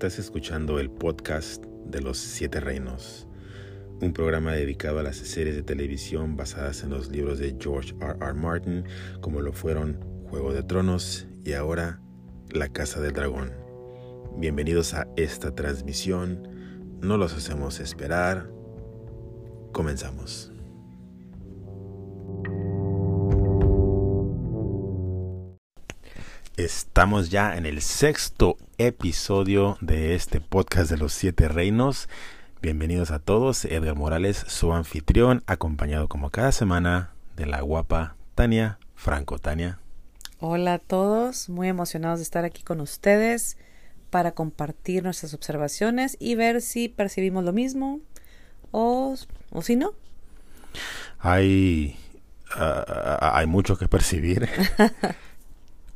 Estás escuchando el podcast de los Siete Reinos, un programa dedicado a las series de televisión basadas en los libros de George R. R. Martin, como lo fueron Juego de Tronos y ahora La Casa del Dragón. Bienvenidos a esta transmisión, no los hacemos esperar, comenzamos. Estamos ya en el sexto episodio de este podcast de los siete reinos. Bienvenidos a todos. Edgar Morales, su anfitrión, acompañado como cada semana de la guapa Tania Franco. Tania. Hola a todos, muy emocionados de estar aquí con ustedes para compartir nuestras observaciones y ver si percibimos lo mismo o, o si no. Hay, uh, hay mucho que percibir.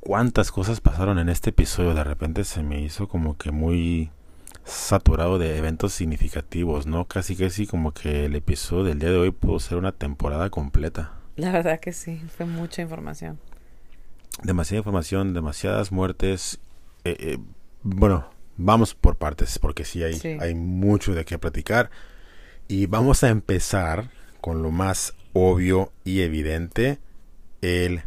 cuántas cosas pasaron en este episodio. De repente se me hizo como que muy saturado de eventos significativos, ¿no? Casi casi como que el episodio del día de hoy pudo ser una temporada completa. La verdad que sí, fue mucha información. Demasiada información, demasiadas muertes. Eh, eh, bueno, vamos por partes, porque sí hay, sí hay mucho de qué platicar. Y vamos a empezar con lo más obvio y evidente, el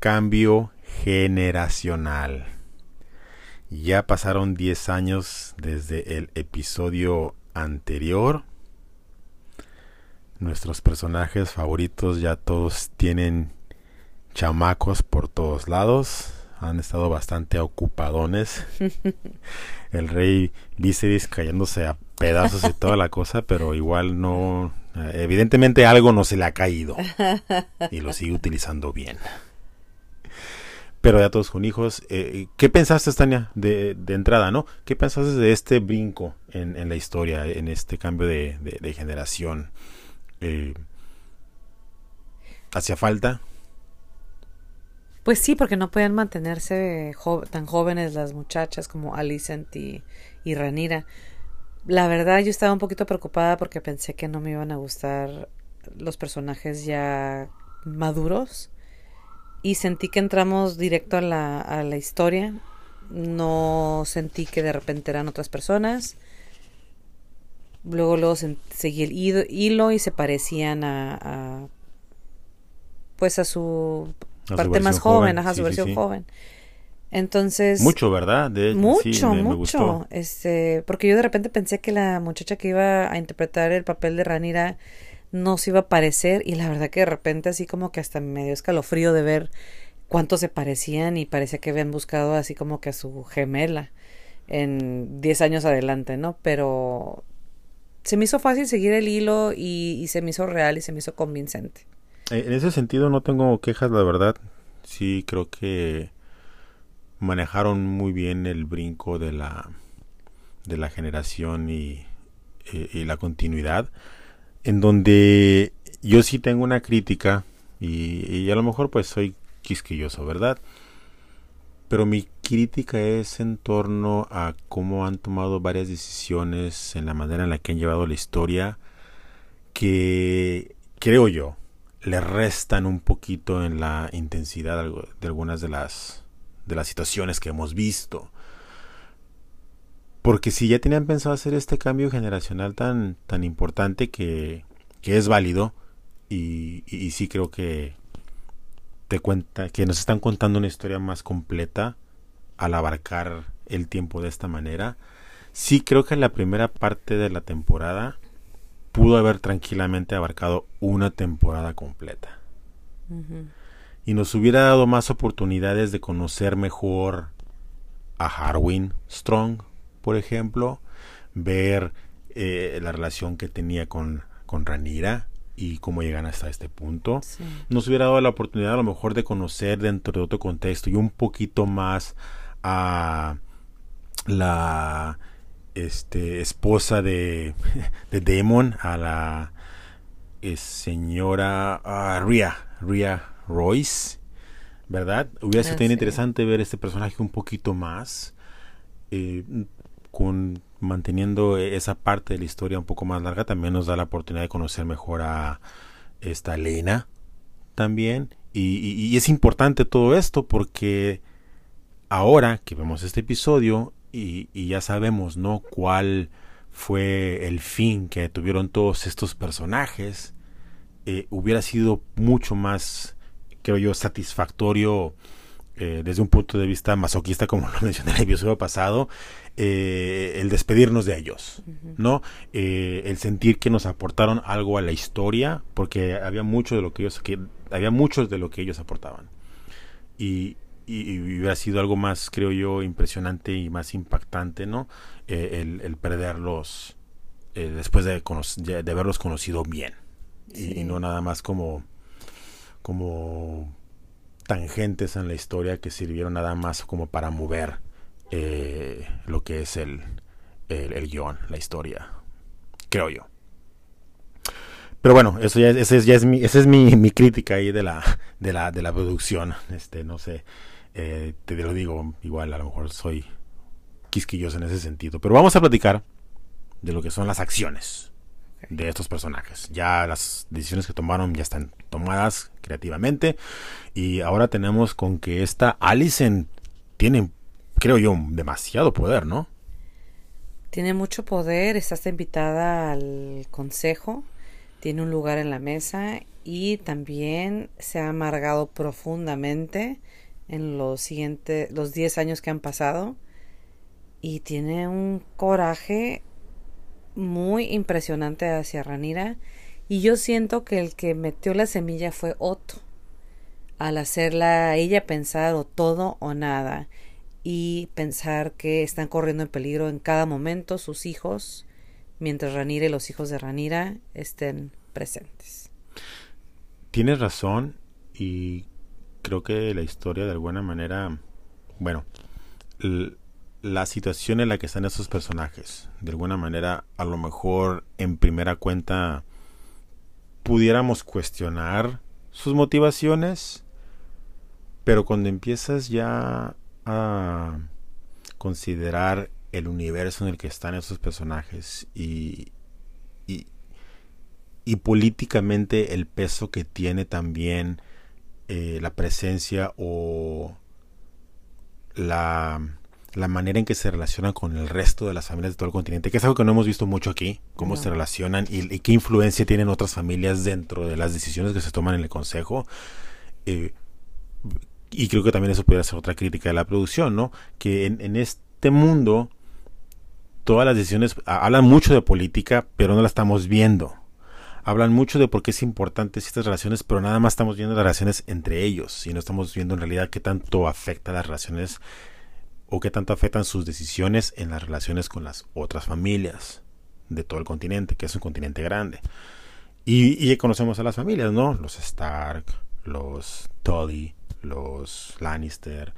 cambio generacional. Ya pasaron 10 años desde el episodio anterior. Nuestros personajes favoritos ya todos tienen chamacos por todos lados. Han estado bastante ocupadones. El rey Viserys cayéndose a pedazos y toda la cosa, pero igual no. Evidentemente algo no se le ha caído. Y lo sigue utilizando bien pero ya todos con hijos. Eh, ¿Qué pensaste, Tania, de, de, entrada, no? ¿Qué pensaste de este brinco en, la historia, en este cambio de, generación? Eh, ¿Hacía falta? Pues sí, porque no podían mantenerse tan jóvenes las muchachas como Alicent y Ranira. La verdad, yo estaba un poquito preocupada porque pensé que no me iban a gustar los personajes ya maduros y sentí que entramos directo a la, a la historia. No sentí que de repente eran otras personas. Luego, luego seguí el hilo y se parecían a, a pues a su a parte su más joven, a sí, su versión sí, sí. joven. Entonces. Mucho, ¿verdad? De, mucho, me, mucho. Me este, porque yo de repente pensé que la muchacha que iba a interpretar el papel de Ranira no se iba a parecer y la verdad que de repente así como que hasta me dio escalofrío de ver cuánto se parecían y parecía que habían buscado así como que a su gemela en 10 años adelante, ¿no? Pero se me hizo fácil seguir el hilo y, se me hizo real y se me hizo convincente. En ese sentido no tengo quejas, la verdad. Sí, creo que manejaron muy bien el brinco de la de la generación y, y, y la continuidad en donde yo sí tengo una crítica y, a lo mejor pues soy quisquilloso, ¿verdad? Pero mi crítica es en torno a cómo han tomado varias decisiones en la manera en la que han llevado la historia que creo yo le restan un poquito en la intensidad de algunas de las de las situaciones que hemos visto. Porque si ya tenían pensado hacer este cambio generacional tan, tan importante que, que es válido, y, y, y, sí creo que te cuenta, que nos están contando una historia más completa al abarcar el tiempo de esta manera. Sí creo que la primera parte de la temporada pudo haber tranquilamente abarcado una temporada completa. Uh -huh. Y nos hubiera dado más oportunidades de conocer mejor a Harwin Strong, por ejemplo, ver eh, la relación que tenía con, con Ranira y cómo llegan hasta este punto. Sí. Nos hubiera dado la oportunidad a lo mejor de conocer dentro de otro contexto y un poquito más a la este, esposa de, de Damon, a la eh, señora uh, Ria, Ria Royce, ¿verdad? Hubiera sido ah, sí. interesante ver este personaje un poquito más. Eh, manteniendo esa parte de la historia un poco más larga también nos da la oportunidad de conocer mejor a esta Elena también y, es importante todo esto porque ahora que vemos este episodio y, y ya sabemos, ¿no? Cuál fue el fin que tuvieron todos estos personajes, eh, hubiera sido mucho más, creo yo, satisfactorio eh, desde un punto de vista masoquista, como lo mencioné en el episodio pasado, eh, el despedirnos de ellos, ¿no? el sentir que nos aportaron algo a la historia, porque había mucho de lo que ellos, que, había muchos de lo que ellos aportaban. Y, y, hubiera sido algo más, creo yo, impresionante y más impactante, ¿no? Eh, el, perderlos eh, después de, de, haberlos conocido bien. Y, no nada más como, como tangentes en la historia que sirvieron nada más como para mover eh, lo que es el, el, guion, la historia, creo yo. Pero bueno, eso ya, ese ya es mi, esa es mi, mi, crítica ahí de la, de la, de la producción. Este, no sé, eh, te lo digo, igual a lo mejor soy quisquilloso en ese sentido. Pero vamos a platicar de lo que son las acciones de estos personajes. Ya las decisiones que tomaron ya están tomadas creativamente. Y ahora tenemos con que esta Allison tiene, creo yo, demasiado poder, ¿no? Tiene mucho poder, está invitada al consejo, tiene un lugar en la mesa y también se ha amargado profundamente en los siguientes, los 10 años que han pasado y tiene un coraje muy impresionante hacia Ranira y yo siento que el que metió la semilla fue Otto al hacerla ella pensar o todo o nada y pensar que están corriendo en peligro en cada momento sus hijos mientras Ranira y los hijos de Ranira estén presentes. Tienes razón y creo que la historia de alguna manera, bueno, la situación en la que están esos personajes, de alguna manera, a lo mejor en primera cuenta pudiéramos cuestionar sus motivaciones, pero cuando empiezas ya a considerar el universo en el que están esos personajes y, y, y políticamente el peso que tiene también eh, la presencia o la, la, manera en que se relacionan con el resto de las familias de todo el continente, que es algo que no hemos visto mucho aquí, cómo se relacionan y, qué influencia tienen otras familias dentro de las decisiones que se toman en el Consejo. Eh, y creo que también eso pudiera ser otra crítica de la producción, ¿no? Que en, en este mundo todas las decisiones hablan mucho de política, pero no la estamos viendo hablan mucho de por qué es importante estas relaciones, pero nada más estamos viendo las relaciones entre ellos y no estamos viendo en realidad qué tanto afecta las relaciones o qué tanto afectan sus decisiones en las relaciones con las otras familias de todo el continente, que es un continente grande. Y, y conocemos a las familias, ¿no? Los Stark, los Tully, los Lannister,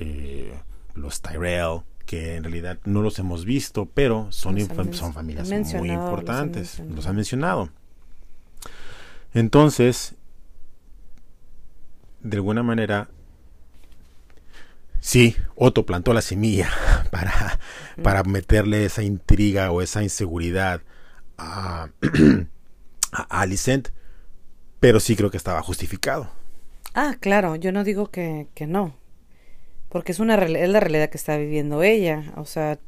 eh, los Tyrell, que en realidad no los hemos visto, pero son, son familias muy importantes. Los han mencionado. Entonces, de alguna manera, sí, Otto plantó la semilla para, para meterle esa intriga o esa inseguridad a, Alicent, pero sí creo que estaba justificado. Ah, claro, yo no digo que, que no, porque es, una, es la realidad que está viviendo ella, o sea,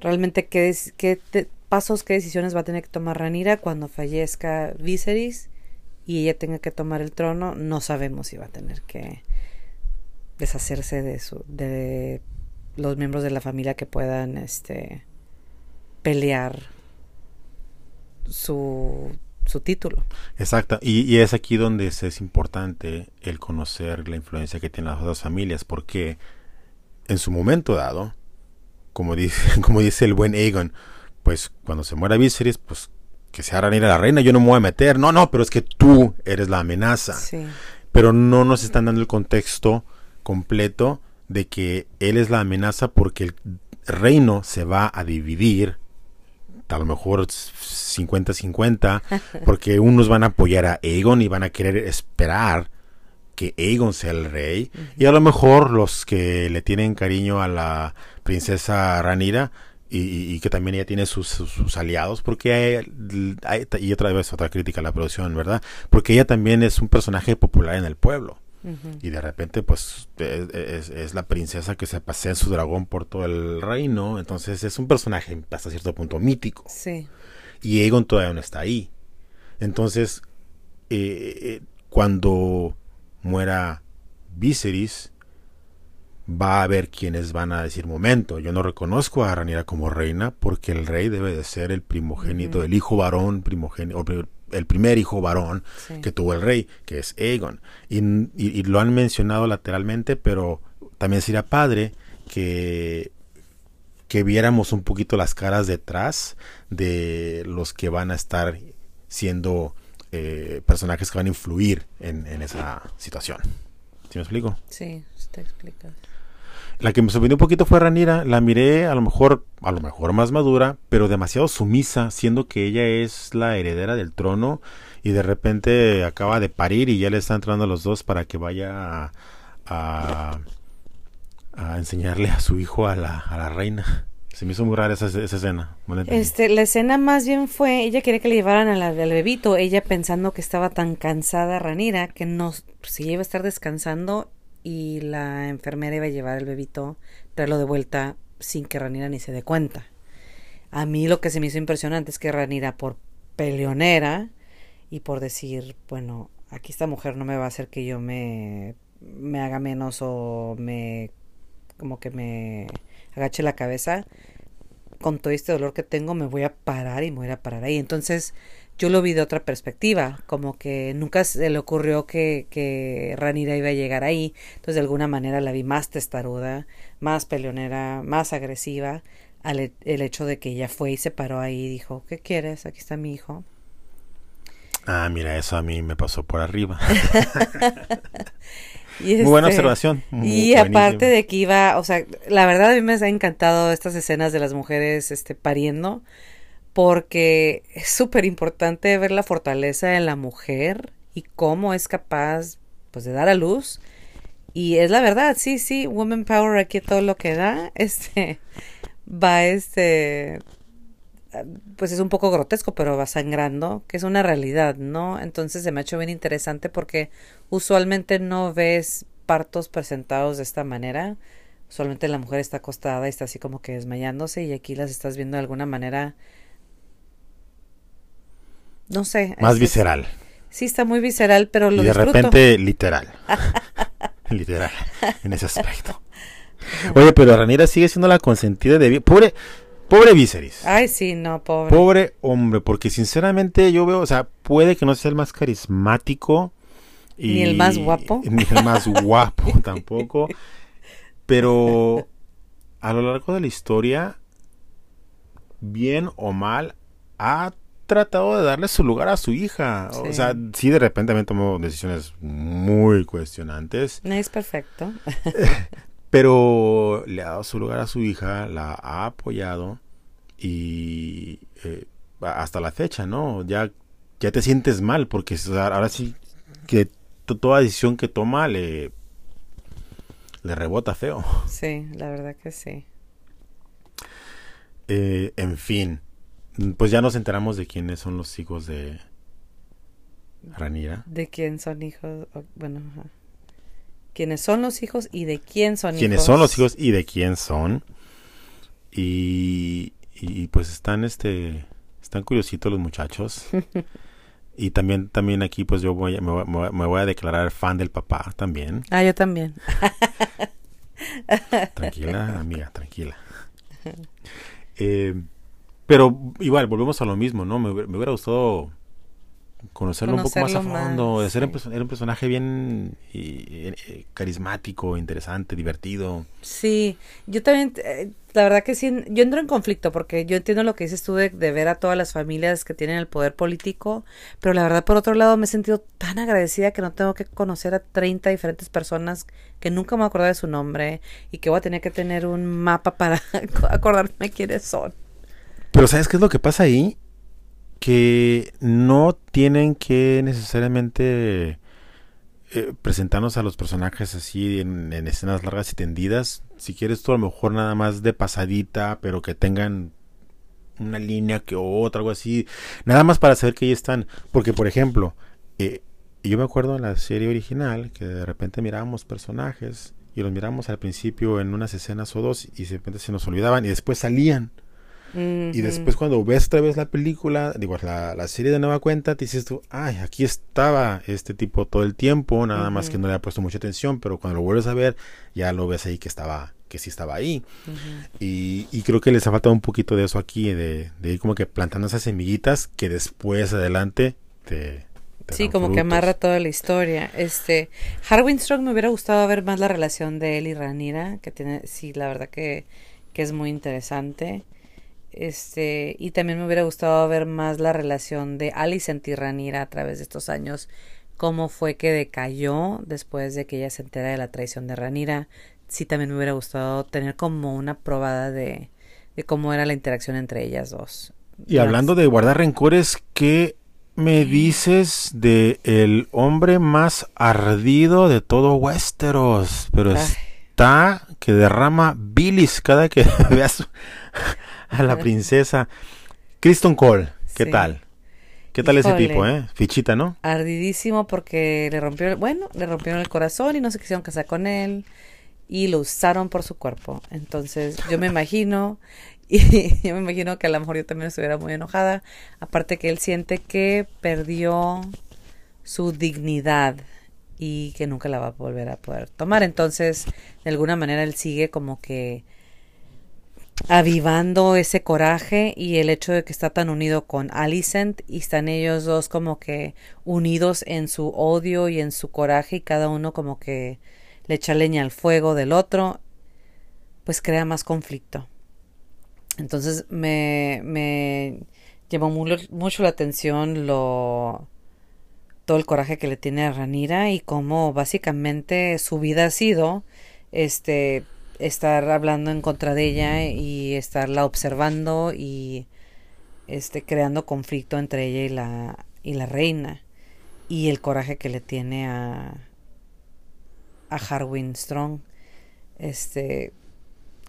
realmente qué, qué pasos, qué decisiones va a tener que tomar Ranira cuando fallezca Viserys y ella tenga que tomar el trono, no sabemos si va a tener que deshacerse de su de los miembros de la familia que puedan este pelear su su título. Exacto, y, y, es aquí donde es, importante el conocer la influencia que tienen las dos familias, porque en su momento dado, como dice, como dice el buen Aegon, pues cuando se muera Viserys, pues que se hagan ir a la reina, yo no me voy a meter. No, no, pero es que tú eres la amenaza. Pero no nos están dando el contexto completo de que él es la amenaza porque el reino se va a dividir, a lo mejor 50-50, porque unos van a apoyar a Aegon y van a querer esperar que Aegon sea el rey, y a lo mejor los que le tienen cariño a la princesa Ranira y, que también ella tiene sus, aliados, porque hay, y otra vez otra crítica a la producción, ¿verdad? Porque ella también es un personaje popular en el pueblo. Y de repente, pues, es, la princesa que se pasea en su dragón por todo el reino. Entonces es un personaje hasta cierto punto mítico. Sí. Y Aegon todavía no está ahí. Entonces, eh, eh, cuando muera Viserys, va a haber quienes van a decir, momento, yo no reconozco a Rhaenyra como reina porque el rey debe de ser el primogénito, el hijo varón primogénito, el primer hijo varón que tuvo el rey, que es Aegon. Y, lo han mencionado lateralmente, pero también sería padre que, que viéramos un poquito las caras detrás de los que van a estar siendo eh, personajes que van a influir en, esa situación. ¿Sí me explico? Sí, te explica. La que me sorprendió un poquito fue Ranira. La miré a lo mejor, a lo mejor más madura, pero demasiado sumisa, siendo que ella es la heredera del trono y de repente acaba de parir y ya le está entrando a los dos para que vaya a, a, enseñarle a su hijo a la, a la reina. Se me hizo muy rara esa, esa escena. este, la escena más bien fue, ella quería que le llevaran al bebito, ella pensando que estaba tan cansada Ranira que no, si iba a estar descansando y la enfermera iba a llevar el bebito, traerlo de vuelta sin que Ranira ni se dé cuenta. A mí lo que se me hizo impresionante es que Ranira, por peleonera y por decir, bueno, aquí esta mujer no me va a hacer que yo me, me haga menos o me como que me agache la cabeza, con todo este dolor que tengo me voy a parar y me voy a parar ahí. Entonces, yo lo vi de otra perspectiva, como que nunca se le ocurrió que, que Ranira iba a llegar ahí, entonces de alguna manera la vi más testaruda, más peleonera, más agresiva, al e, el hecho de que ella fue y se paró ahí y dijo, ¿qué quieres? Aquí está mi hijo. Ah, mira, eso a mí me pasó por arriba. muy buena este, observación. y aparte de que iba, o sea, la verdad a mí me ha encantado estas escenas de las mujeres este, pariendo, porque es súper importante ver la fortaleza en la mujer y cómo es capaz pues de dar a luz. Y es la verdad sí sí woman power aquí todo lo que da este va este pues es un poco grotesco pero va sangrando que es una realidad no entonces se me ha hecho bien interesante porque usualmente no ves partos presentados de esta manera. Usualmente la mujer está acostada y está así como que desmayándose y aquí las estás viendo de alguna manera no sé. Más visceral. Sí, está muy visceral, pero lo Y de repente literal. literal, en ese aspecto. Oye, pero Ranira sigue siendo la consentida de... Pobre, pobre Viserys. Ay, sí, no, pobre. Pobre hombre, porque sinceramente yo veo, o sea, puede que no sea el más carismático. Y, ni el más guapo. Ni el más guapo tampoco. Pero a lo largo de la historia, bien o mal, ha tratado de darle su lugar a su hija. O sea, sí, de repente también tomó decisiones muy cuestionantes. No es perfecto. pero le ha dado su lugar a su hija, la ha apoyado y eh, hasta la fecha, ¿no? Ya, ya te sientes mal porque ahora sí que toda decisión que toma le, le rebota feo. Sí, la verdad que sí. Eh, en fin, pues ya nos enteramos de quiénes son los hijos de Ranira. De quién son hijos, bueno, quiénes son los hijos y de quién son hijos. Quiénes son los hijos y de quién son. Y, y pues están este están curiositos los muchachos. y también también aquí pues yo voy, me, voy, me voy a declarar fan del papá también. Ah, yo también. tranquila, amiga, tranquila. Eh, pero igual, volvemos a lo mismo, ¿no? Me, hubiera gustado conocerlo, un poco más a fondo. ser era un personaje bien y, carismático, interesante, divertido. Sí, yo también, eh, la verdad que sí, yo entro en conflicto porque yo entiendo lo que dices tú de, ver a todas las familias que tienen el poder político, pero la verdad por otro lado me he sentido tan agradecida que no tengo que conocer a 30 diferentes personas que nunca me acuerdo de su nombre y que voy a tener que tener un mapa para acordarme quiénes son. Pero ¿sabes qué es lo que pasa ahí? Que no tienen que necesariamente eh, presentarnos a los personajes así en, escenas largas y tendidas. Si quieres tú a lo mejor nada más de pasadita, pero que tengan una línea que otra, algo así. Nada más para saber que ahí están. Porque, por ejemplo, eh, yo me acuerdo en la serie original que de repente mirábamos personajes y los mirábamos al principio en unas escenas o dos y de repente se nos olvidaban y después salían. Y después cuando ves otra vez la película, digo, la, la, serie de nueva cuenta, te dices tú, ay, aquí estaba este tipo todo el tiempo, nada más que no le ha puesto mucha atención, pero cuando lo vuelves a ver, ya lo ves ahí que estaba, que sí estaba ahí. y, y, creo que les ha faltado un poquito de eso aquí, de, de, ir como que plantando esas semillitas que después adelante te... te sí, como frutos. que amarra toda la historia. Este, Harwin Strong me hubiera gustado ver más la relación de él y Ranira, que tiene, sí, la verdad que, que es muy interesante. Este, y también me hubiera gustado ver más la relación de Alicent y Ranira a través de estos años, cómo fue que decayó después de que ella se entera de la traición de Ranira. Sí, también me hubiera gustado tener como una probada de, de cómo era la interacción entre ellas dos. Y hablando de guardar rencores, ¿qué me dices de el hombre más ardido de todo Westeros? Pero Ay. está que derrama bilis cada que veas a la princesa. Kristen Cole, ¿qué sí. tal? ¿Qué tal Híjole. ese tipo, eh? Fichita, ¿no? Ardidísimo porque le rompió, bueno, le rompieron el corazón y no se quisieron casar con él y lo usaron por su cuerpo. Entonces, yo me imagino y yo me imagino que a lo mejor yo también estuviera muy enojada, aparte que él siente que perdió su dignidad y que nunca la va a volver a poder tomar. Entonces, de alguna manera él sigue como que avivando ese coraje y el hecho de que está tan unido con Alicent y están ellos dos como que unidos en su odio y en su coraje y cada uno como que le echa leña al fuego del otro, pues crea más conflicto. Entonces me, me llamó mucho, mucho la atención lo todo el coraje que le tiene a Ranira y cómo básicamente su vida ha sido este estar hablando en contra de ella y estarla observando y este creando conflicto entre ella y la y la reina y el coraje que le tiene a a Harwin Strong. Este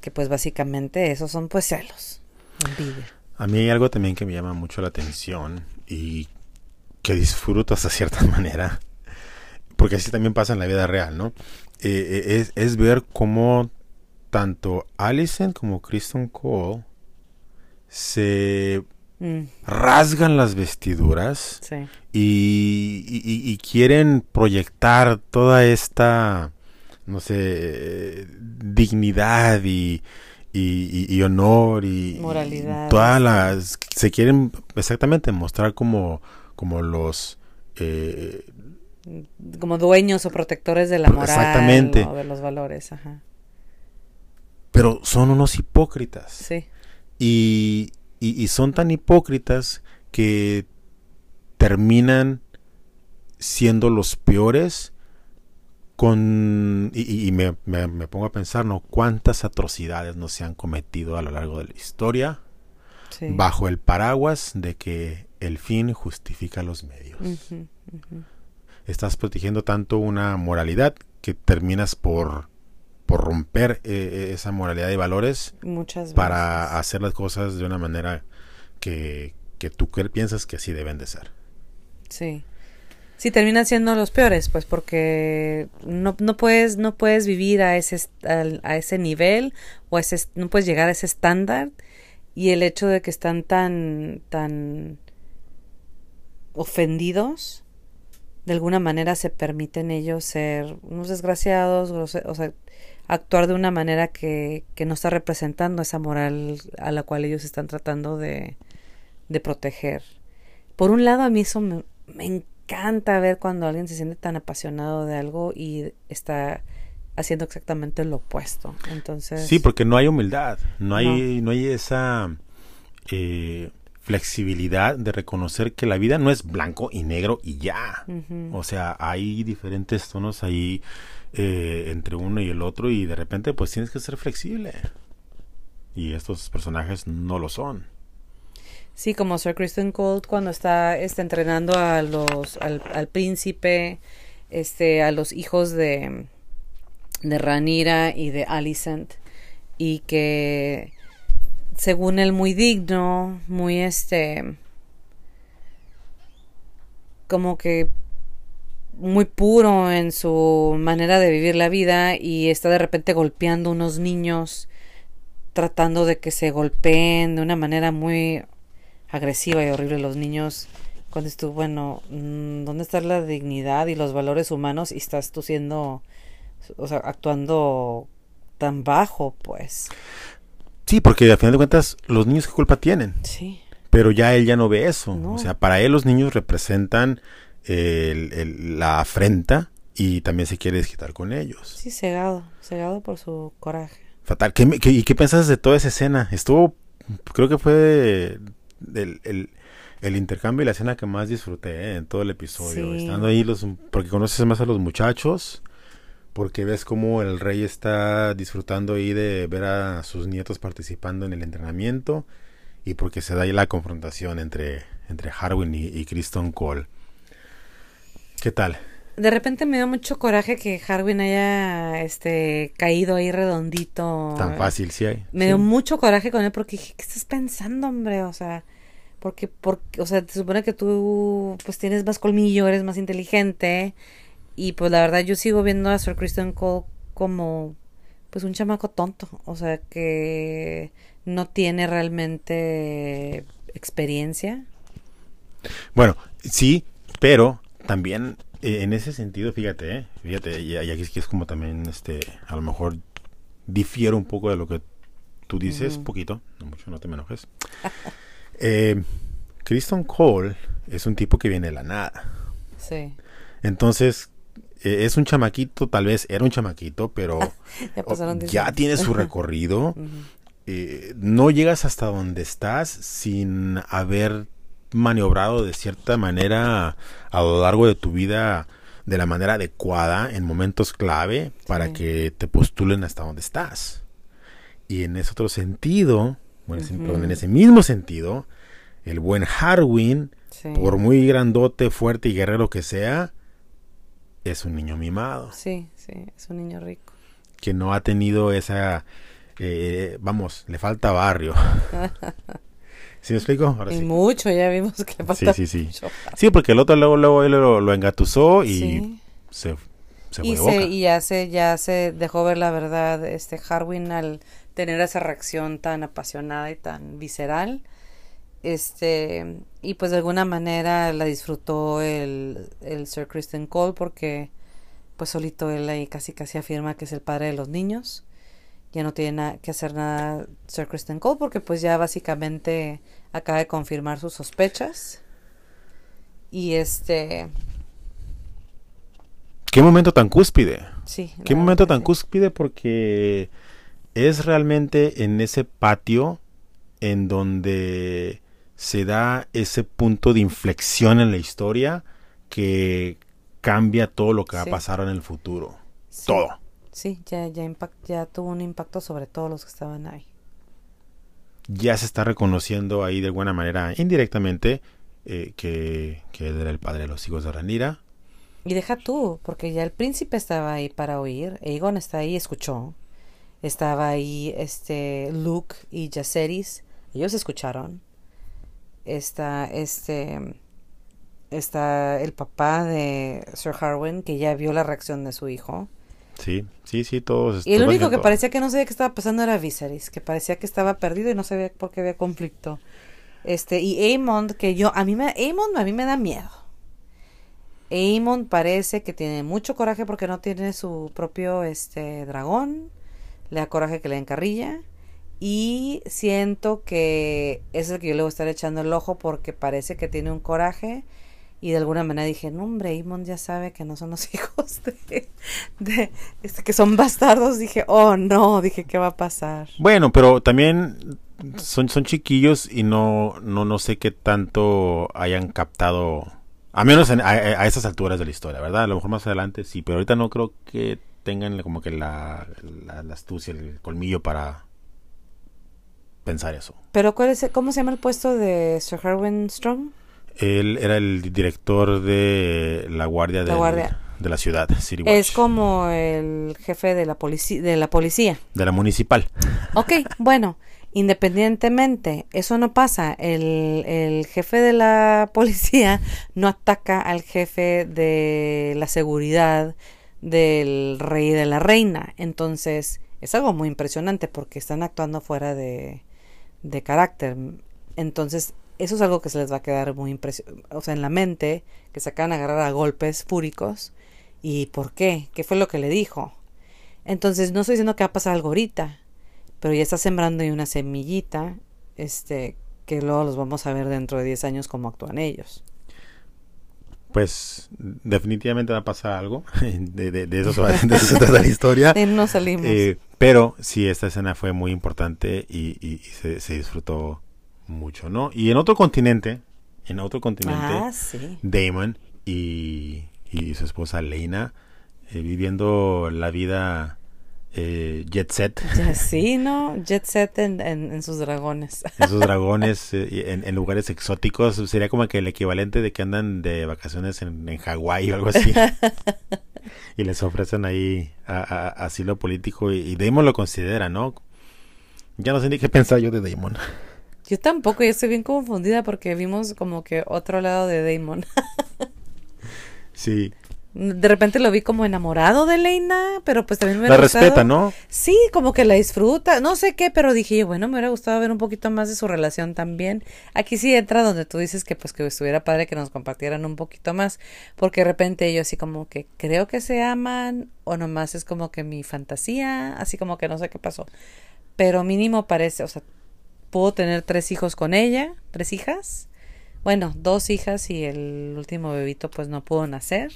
que pues básicamente esos son pues celos envidia. A mí hay algo también que me llama mucho la atención y que disfruto hasta cierta manera porque así también pasa en la vida real no eh, es, es ver cómo tanto Alicent como Kristen Cole se mm. rasgan las vestiduras sí. y, y, y, quieren proyectar toda esta, no sé, dignidad y, y honor y moralidad. Todas las se quieren exactamente mostrar como, como los eh, como dueños o protectores de la moral exactamente. o de los valores, ajá pero son unos hipócritas. Sí. Y, y, y, son tan hipócritas que terminan siendo los peores con... Y, y me, me, me, pongo a pensar, ¿no? ¿Cuántas atrocidades no se han cometido a lo largo de la historia sí. bajo el paraguas de que el fin justifica los medios? Uh -huh, uh -huh. Estás protegiendo tanto una moralidad que terminas por por romper eh, esa moralidad y valores Muchas para hacer las cosas de una manera que, que tú piensas que así deben de ser. Sí. Sí, terminan siendo los peores, pues porque no, no puedes no puedes vivir a ese a, a ese nivel o a ese, no puedes llegar a ese estándar y el hecho de que están tan tan ofendidos de alguna manera se permiten ellos ser unos desgraciados, o sea, actuar de una manera que, que no está representando esa moral a la cual ellos están tratando de, de proteger. Por un lado, a mí eso me, me, encanta ver cuando alguien se siente tan apasionado de algo y está haciendo exactamente lo opuesto. Entonces. Sí, porque no hay humildad, no hay, no, no hay esa eh, flexibilidad de reconocer que la vida no es blanco y negro y ya. Uh -huh. O sea, hay diferentes tonos ahí eh, entre uno y el otro y de repente pues tienes que ser flexible. Y estos personajes no lo son. Sí, como Sir Kristen Cole cuando está, está entrenando al, al, príncipe, este, a los hijos de de Ranira y de Alicent y que según él muy digno, muy este como que muy puro en su manera de vivir la vida y está de repente golpeando a unos niños tratando de que se golpeen de una manera muy agresiva y horrible los niños cuando estuvo bueno mm, dónde está la dignidad y los valores humanos y estás tú siendo o sea actuando tan bajo pues. Sí porque al final de cuentas los niños qué culpa tienen sí. Pero ya él ya no ve eso. No. o sea para él los niños representan el- el- la afrenta y también se quiere desquitar con ellos sí cegado cegado por su coraje Fatal. ¿Qué, me- qué- ¿Y qué piensas de toda esa escena? Estuvo, creo que fue el, el- el intercambio y la escena que más disfruté ¿eh? en todo el episodio. Sí. Estando ahí, los, porque conoces más a los muchachos, porque ves cómo el rey está disfrutando ahí de ver a sus nietos participando en el entrenamiento y porque se da ahí la confrontación entre, entre Harwin y, y Kristen Cole. ¿Qué tal? De repente me dio mucho coraje que Harwin haya este caído ahí redondito. Tan fácil, sí hay. Me Sí. dio mucho coraje con él porque dije, ¿qué estás pensando, hombre? O sea, porque, porque, o sea, te supone que tú pues tienes más colmillo, eres más inteligente. Y pues la verdad yo sigo viendo a Sir Christian Cole como pues un chamaco tonto. O sea, que no tiene realmente experiencia. Bueno, sí, pero también eh, en ese sentido, fíjate, eh, fíjate, y, aquí es que es como también, este, a lo mejor difiero un poco de lo que tú dices, poquito, no mucho, no te me enojes. eh, Kristen Cole es un tipo que viene de la nada. Sí. Entonces, eh, es un chamaquito, tal vez era un chamaquito, pero Ya tiene su recorrido. Eh, no llegas hasta donde estás sin haber maniobrado de cierta manera a lo largo de tu vida de la manera adecuada en momentos clave para Sí. que te postulen hasta donde estás. Y en ese otro sentido, bueno, en ese- perdón, en Ujú. ese mismo sentido, el buen Harwin, Sí. por muy grandote, fuerte y guerrero que sea, es un niño mimado Sí, sí, es un niño rico. que no ha tenido esa, eh, vamos, le falta barrio. ¿Sí me explico? Ahora y sí. mucho, ya vimos que falta sí, sí. mucho. Sí, porque el otro luego, luego él lo, lo engatusó y Sí. se, se Y, se, boca. y ya se, ya se dejó ver la verdad, este Harwin al tener esa reacción tan apasionada y tan visceral, este, y pues de alguna manera la disfrutó el, el Sir Kristen Cole porque pues solito él ahí casi casi afirma que es el padre de los niños. Ya no tiene que hacer nada Sir Kristen Cole porque pues ya básicamente acaba de confirmar sus sospechas. Y este, ¿Qué momento tan cúspide? sí. ¿Qué momento tan sí. cúspide? Porque es realmente en ese patio en donde se da ese punto de inflexión en la historia que cambia todo lo que va a pasar en el futuro. Sí. Todo. Sí, ya, ya, impact- ya tuvo un impacto sobre todos los que estaban ahí. Ya se está reconociendo ahí de alguna manera indirectamente eh, que, que él era el padre de los hijos de Ranira. Y deja tú, porque ya el príncipe estaba ahí para oír. Aegon está ahí, escuchó. Estaba ahí este Luke y Jaceris. Ellos escucharon. Está este está el papá de Sir Harwin que ya vio la reacción de su hijo. Sí, sí, sí, todos. Y el único que todo. parecía que no sabía qué estaba pasando era Viserys, que parecía que estaba perdido y no sabía por qué había conflicto. Este, y Aemond, que yo, a mí me, Aemond a mí me da miedo. Aemond parece que tiene mucho coraje porque no tiene su propio, este, dragón. Le da coraje que le den carrilla. Y siento que es el que yo le voy a estar echando el ojo porque parece que tiene un coraje. Y de alguna manera dije, no hombre, Aemond ya sabe que no son los hijos de, de este, que son bastardos. Dije, oh no, dije, ¿qué va a pasar? Bueno, pero también son, son chiquillos y no, no, no sé qué tanto hayan captado, a menos en- a, a esas alturas de la historia, ¿verdad? A lo mejor más adelante sí, pero ahorita no creo que tengan como que la, la, la astucia, el colmillo para pensar eso. Pero ¿cuál es, el- ¿cómo se llama el puesto de Sir Harwin Strong? Él era el director de la guardia, La del- de la ciudad, City Es como el jefe de la policía, de la policía. de la municipal. Ok, bueno, Independientemente, eso no pasa. El, el jefe de la policía no ataca al jefe de la seguridad del rey y de la reina. Entonces, es algo muy impresionante porque están actuando fuera de, de carácter. Entonces, eso es algo que se les va a quedar muy impresionante, o sea, en la mente, que se acaban de agarrar a golpes fúricos. ¿Y por qué? ¿Qué fue lo que le dijo? Entonces, no estoy diciendo que va a pasar algo ahorita, pero ya está sembrando ahí una semillita, este, que luego los vamos a ver dentro de 10 años cómo actúan ellos. Pues definitivamente va a pasar algo, de, de, de eso se va de eso se trata la historia. no salimos. Eh, pero sí, esta escena fue muy importante y, y, y se, se, disfrutó mucho, ¿no? Y en otro continente, en otro continente, ah, sí. Damon y, y, su esposa Leina eh, viviendo la vida eh, jet set. Sí, ¿no? Jet set en, en, en sus dragones. En sus dragones, eh, en, en, lugares exóticos. Sería como que el equivalente de que andan de vacaciones en, en Hawái o algo así. y les ofrecen ahí a, a, asilo político. Y, y, Damon lo considera, ¿no? Ya no sé ni qué pensar yo de Damon. Yo tampoco, yo estoy bien confundida porque vimos como que otro lado de Damon. sí. De repente lo vi como enamorado de Leina, pero pues también me La respeta, ¿no? Sí, como que la disfruta, no sé qué, pero dije, bueno, me hubiera gustado ver un poquito más de su relación también. Aquí sí entra donde tú dices que pues que estuviera padre que nos compartieran un poquito más, porque de repente ellos así como que creo que se aman o nomás es como que mi fantasía, así como que no sé qué pasó. Pero mínimo parece, o sea, puedo tener tres hijos con ella, tres hijas. Bueno, dos hijas y el último bebito pues no pudo nacer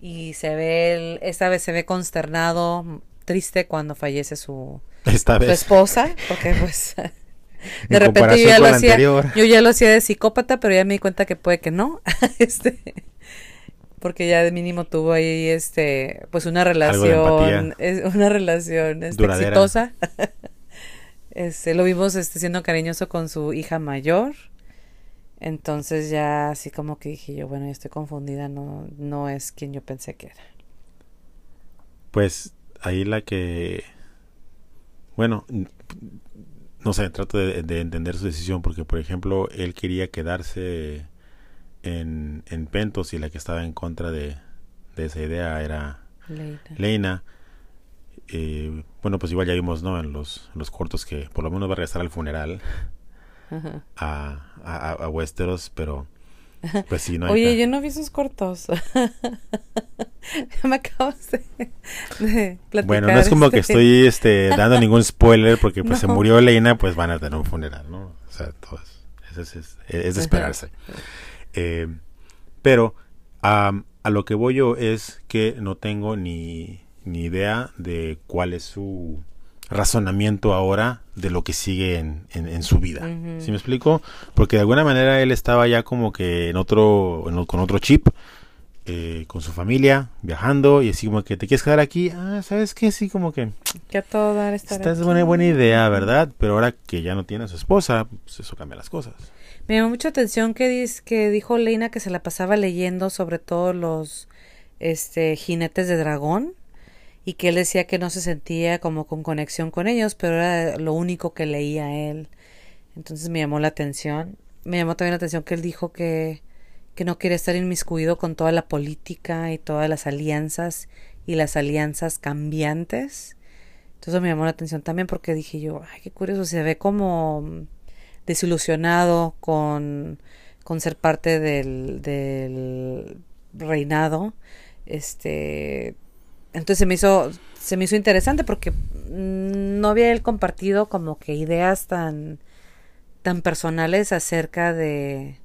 y se ve, el, esta vez se ve consternado, triste cuando fallece su, esta su vez. esposa, porque pues de repente yo ya lo hacía, yo ya lo hacía de psicópata, pero ya me di cuenta que puede que no, este, porque ya de mínimo tuvo ahí este, pues una relación, una relación este, exitosa. Este, lo vimos este, siendo cariñoso con su hija mayor entonces ya así como que dije yo, bueno, ya estoy confundida, no, no es quien yo pensé que era. Pues ahí la que, bueno, no sé, trato de, de entender su decisión porque, por ejemplo, él quería quedarse en, en Pentos y la que estaba en contra de, de esa idea era Leina. Leina. Eh, bueno, pues igual ya vimos, ¿no? En los, en los cortos que por lo menos va a regresar al funeral a, a, a, Westeros, pero pues sí, no hay Oye, yo no vi sus cortos. Me acabas de, de platicar. Bueno, no es como este... que estoy este, dando ningún spoiler porque pues no. se murió Leina, pues van a tener un funeral, ¿no? O sea, todo eso, es, es, es de esperarse. Eh, pero um, a lo que voy yo es que no tengo ni, ni idea de cuál es su razonamiento ahora de lo que sigue en, en, en su vida. Uh -huh. ¿Sí me explico? Porque de alguna manera él estaba ya como que en otro, en, con otro chip, eh, con su familia, viajando, y así como que te quieres quedar aquí, ah, ¿sabes qué? Sí, como que... Que a todo dar estar Esta es una buena idea, ¿verdad? Pero ahora que ya no tiene a su esposa, pues eso cambia las cosas. Me llamó mucha atención que, dis, que dijo Leina que se la pasaba leyendo sobre todo los este jinetes de dragón y que él decía que no se sentía como con conexión con ellos, pero era lo único que leía él. Entonces me llamó la atención. Me llamó también la atención que él dijo que, que no quería estar inmiscuido con toda la política y todas las alianzas y las alianzas cambiantes. Entonces me llamó la atención también porque dije yo, ay, qué curioso, se ve como desilusionado con, con ser parte del, del reinado. Este, entonces se me hizo se me hizo interesante porque no había él compartido como que ideas tan tan personales acerca de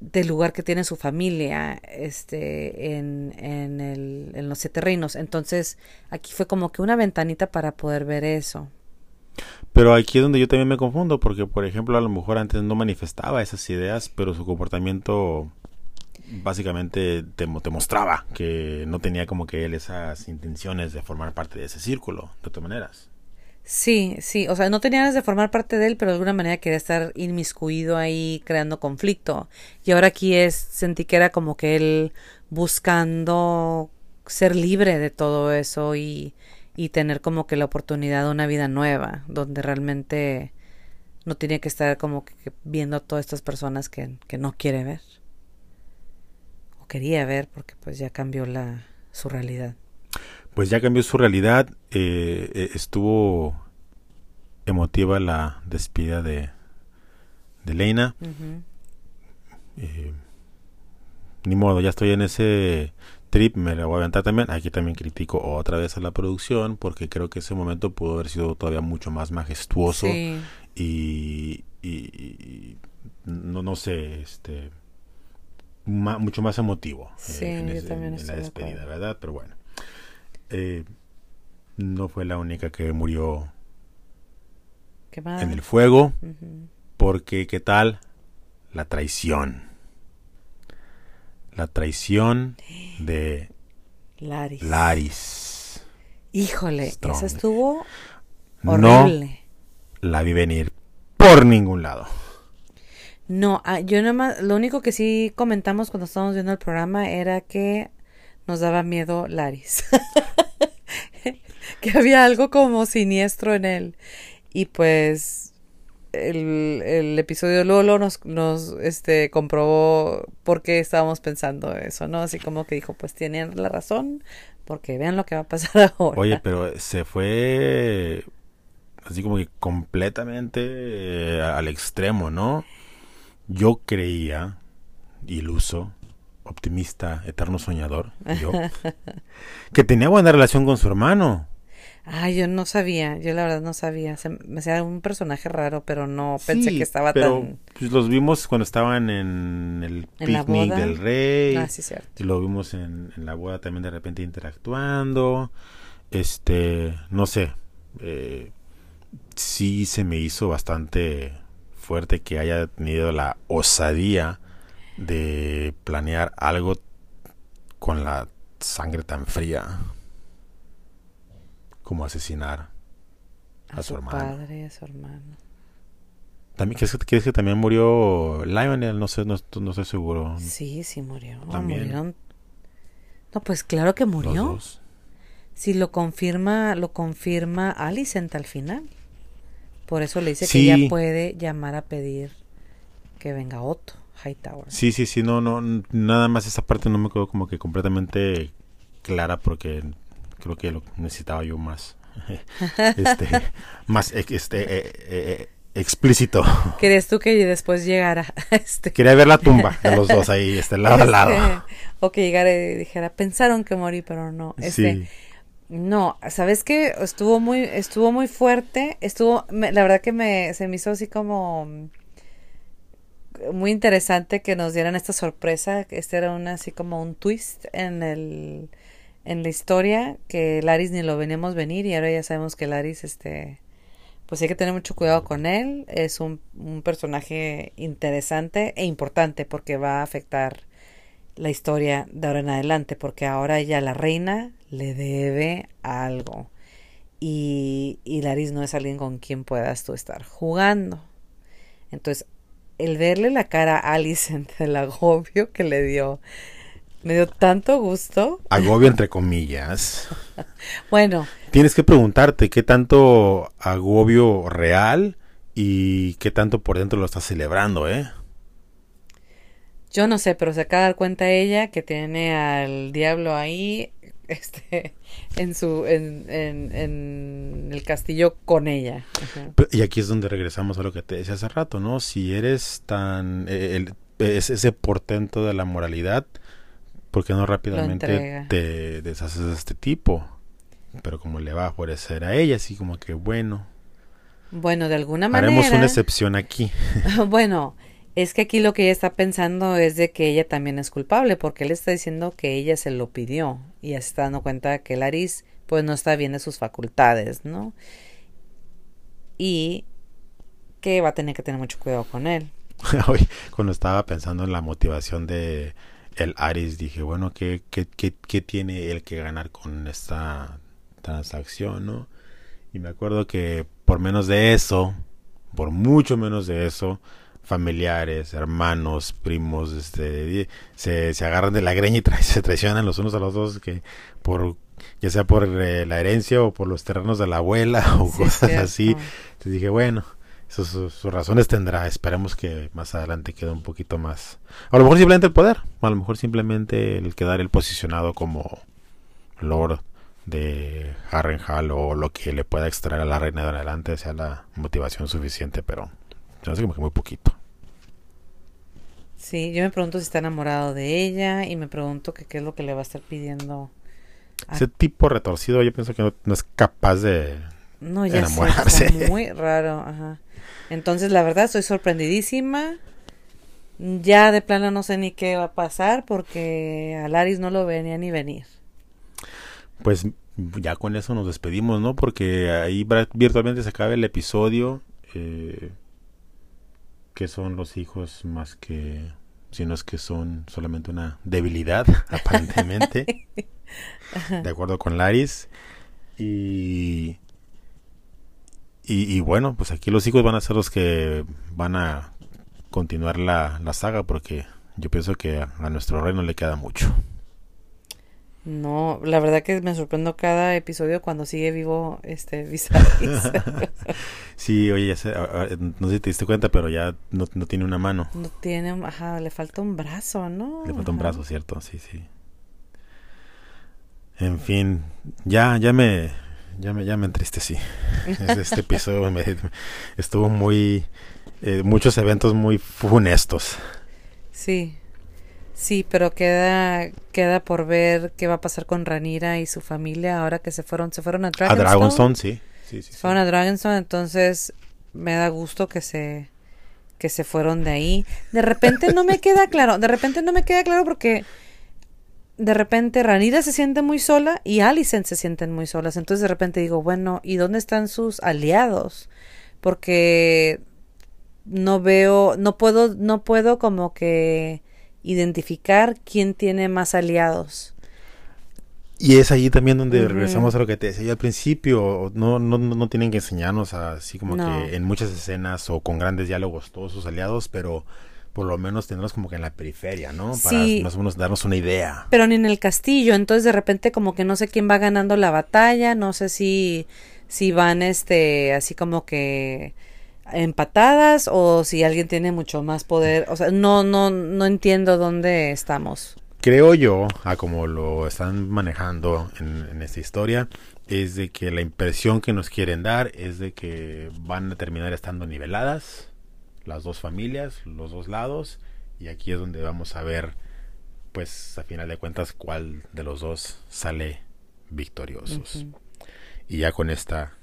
del lugar que tiene su familia este en, en, el, en los siete reinos. Entonces aquí fue como que una ventanita para poder ver eso. Pero aquí es donde yo también me confundo porque por ejemplo a lo mejor antes no manifestaba esas ideas pero su comportamiento básicamente te, te, mostraba que no tenía como que él esas intenciones de formar parte de ese círculo, de todas maneras. Sí, sí, o sea, no tenía ganas de formar parte de él, pero de alguna manera quería estar inmiscuido ahí creando conflicto. Y ahora aquí es, sentí que era como que él buscando ser libre de todo eso y, y tener como que la oportunidad de una vida nueva, donde realmente no tiene que estar como que viendo a todas estas personas que, que no quiere ver. Quería ver porque pues ya cambió la, su realidad. Pues ya cambió su realidad. Eh, eh, estuvo emotiva la despedida de, de Leina. eh, ni modo, ya estoy en ese trip, me la voy a aventar también. Aquí también critico otra vez a la producción porque creo que ese momento pudo haber sido todavía mucho más majestuoso Sí, y, y- y- no, no sé, este ma- mucho más emotivo eh, en, yo ese- también en estoy la de despedida. ¿verdad? Pero bueno, eh, no fue la única que murió en el fuego porque ¿qué tal? La traición. La traición de Laris. Laris. Híjole, Strong. esa estuvo No horrible. la vi venir por ningún lado. No, ah, yo nada más, lo único que sí comentamos cuando estábamos viendo el programa era que nos daba miedo Laris. que había algo como siniestro en él. Y pues el, el episodio Lolo nos, nos este, comprobó por qué estábamos pensando eso, ¿no? Así como que dijo, pues tienen la razón, porque vean lo que va a pasar ahora. Oye, pero se fue así como que completamente eh, al extremo, ¿no? Yo creía, iluso, optimista, eterno soñador, yo, que tenía buena relación con su hermano. Ay, yo no sabía, yo la verdad no sabía. Se me hacía un personaje raro, pero no pensé Sí, que estaba pero tan... pues, los vimos cuando estaban en el ¿En la picnic boda? del rey. Ah, sí, cierto. Y lo vimos en, en la boda también de repente interactuando. Este, no sé. eh, sí se me hizo bastante fuerte que haya tenido la osadía de planear algo con la sangre tan fría como asesinar a, su, hermano. padre y a su hermano. También, ¿crees, crees que también murió Lionel? No sé, no, no estoy seguro. Sí, sí murió. También. Murieron. No, pues claro que murió. Si lo confirma, lo confirma Alicent al final. Por eso le dice Sí. que ella puede llamar a pedir que venga Otto Hightower. Sí, sí, sí, no, no, nada más esa parte no me quedó como que completamente clara porque creo que lo necesitaba yo más, este, más, este, eh, eh, eh, explícito. ¿Querías tú que después llegara este Quería ver la tumba de los dos ahí, este, lado a lado. Este, o que llegara y dijera, pensaron que morí, pero no. Este, Sí, No, sabes que estuvo muy, estuvo muy fuerte, estuvo, me- la verdad que me, se me hizo así como mm, muy interesante que nos dieran esta sorpresa, este era un así como un twist en el, en la historia, que Laris ni lo veníamos venir y ahora ya sabemos que Laris, este, pues hay que tener mucho cuidado con él, es un, un personaje interesante e importante porque va a afectar la historia de ahora en adelante, porque ahora ella, la reina, le debe algo. Y, y Laris no es alguien con quien puedas tú estar jugando. Entonces, el verle la cara a Alicent del agobio que le dio, me dio tanto gusto. agobio entre comillas. Bueno, Tienes que preguntarte qué tanto agobio real y qué tanto por dentro lo estás celebrando, ¿eh? Yo no sé, pero se acaba de dar cuenta ella que tiene al diablo ahí, este, en su, en, en, en el castillo con ella. Ajá. Y aquí es donde regresamos a lo que te decía hace rato, ¿no? Si eres tan... eh, el- es ese portento de la moralidad, ¿por qué no rápidamente te deshaces de este tipo? Pero como le va a favorecer a ella, así como que bueno, Bueno, de alguna manera. haremos una excepción aquí. Bueno, es que aquí lo que ella está pensando es de que ella también es culpable, porque él está diciendo que ella se lo pidió y se está dando cuenta que Laris pues no está bien de sus facultades, ¿no? Y que va a tener que tener mucho cuidado con él. Hoy, cuando estaba pensando en la motivación de el Aris, dije, bueno, ¿qué, qué, qué, qué tiene él que ganar con esta transacción, no? Y me acuerdo que por menos de eso, por mucho menos de eso, familiares, hermanos, primos, este, se, se agarran de la greña y tra- se traicionan los unos a los dos, que por ya sea por eh, la herencia o por los terrenos de la abuela o cosas así. Entonces dije, bueno, sus, razones tendrá. Esperemos que más adelante quede un poquito más. A lo mejor simplemente el poder, a lo mejor simplemente el quedar el posicionado como Lord de Harrenhal o lo que le pueda extraer a la reina de adelante sea la motivación suficiente, pero se hace como que muy poquito. Sí, yo me pregunto si está enamorado de ella y me pregunto que qué es lo que le va a estar pidiendo. Ese tipo retorcido yo pienso que no, es capaz de no, ya enamorarse. muy raro, ajá. Entonces, la verdad, estoy sorprendidísima. Ya de plano no sé ni qué va a pasar porque a Laris no lo venía ni venir. Pues ya con eso nos despedimos, ¿no? Porque ahí virtualmente se acaba el episodio. Eh, que son los hijos más que sino es que son solamente una debilidad aparentemente de acuerdo con Laris. Y, y, bueno pues aquí los hijos van a ser los que van a continuar la, la saga porque yo pienso que a, a nuestro rey no le queda mucho no, la verdad que me sorprendo cada episodio cuando sigue vivo este Viserys. sí, oye, no sé si te diste cuenta, pero ya no, tiene una mano. No tiene, ajá, le falta un brazo, ¿no? Le falta un brazo, cierto, sí, sí. En fin, ya, ya me, ya me, ya me entristecí. Este episodio me, estuvo muy, eh, muchos eventos muy funestos. Sí, Sí, pero queda queda por ver qué va a pasar con Ranira y su familia ahora que se fueron se fueron a Dragonstone. A Dragonstone, sí. Sí, sí, Fueron a Dragonstone, entonces me da gusto que se que se fueron de ahí. De repente no me queda claro, de repente no me queda claro porque de repente Ranira se siente muy sola y Alicent se sienten muy solas. Entonces de repente digo, bueno, ¿y dónde están sus aliados? Porque no veo, no puedo, no puedo como que identificar quién tiene más aliados. Y es ahí también donde regresamos a lo que te decía al principio. No, no, no tienen que enseñarnos así como que en muchas escenas o con grandes diálogos todos sus aliados, pero por lo menos tenerlos como que en la periferia, ¿no? Para más o menos darnos una idea. Pero ni en el castillo, entonces de repente como que no sé quién va ganando la batalla, no sé si, si van este, así como que empatadas o si alguien tiene mucho más poder. O sea, no, no, no entiendo dónde estamos. Creo yo, a como lo están manejando en, esta historia, es de que la impresión que nos quieren dar es de que van a terminar estando niveladas las dos familias, los dos lados, y aquí es donde vamos a ver, pues a final de cuentas, cuál de los dos sale victoriosos. Y ya con esta,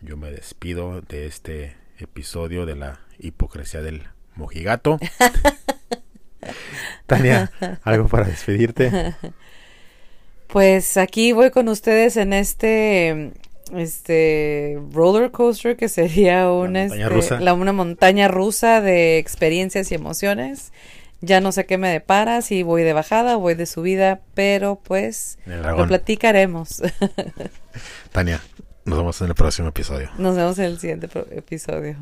yo me despido de este episodio de la hipocresía del mojigato. Tania, ¿algo para despedirte? Pues aquí voy con ustedes en este este roller coaster que sería una, este, la, una montaña rusa de experiencias y emociones. Ya no sé qué me depara, si voy de bajada o voy de subida, pero pues lo platicaremos. Tania, nos vemos en el próximo episodio. Nos vemos en el siguiente episodio.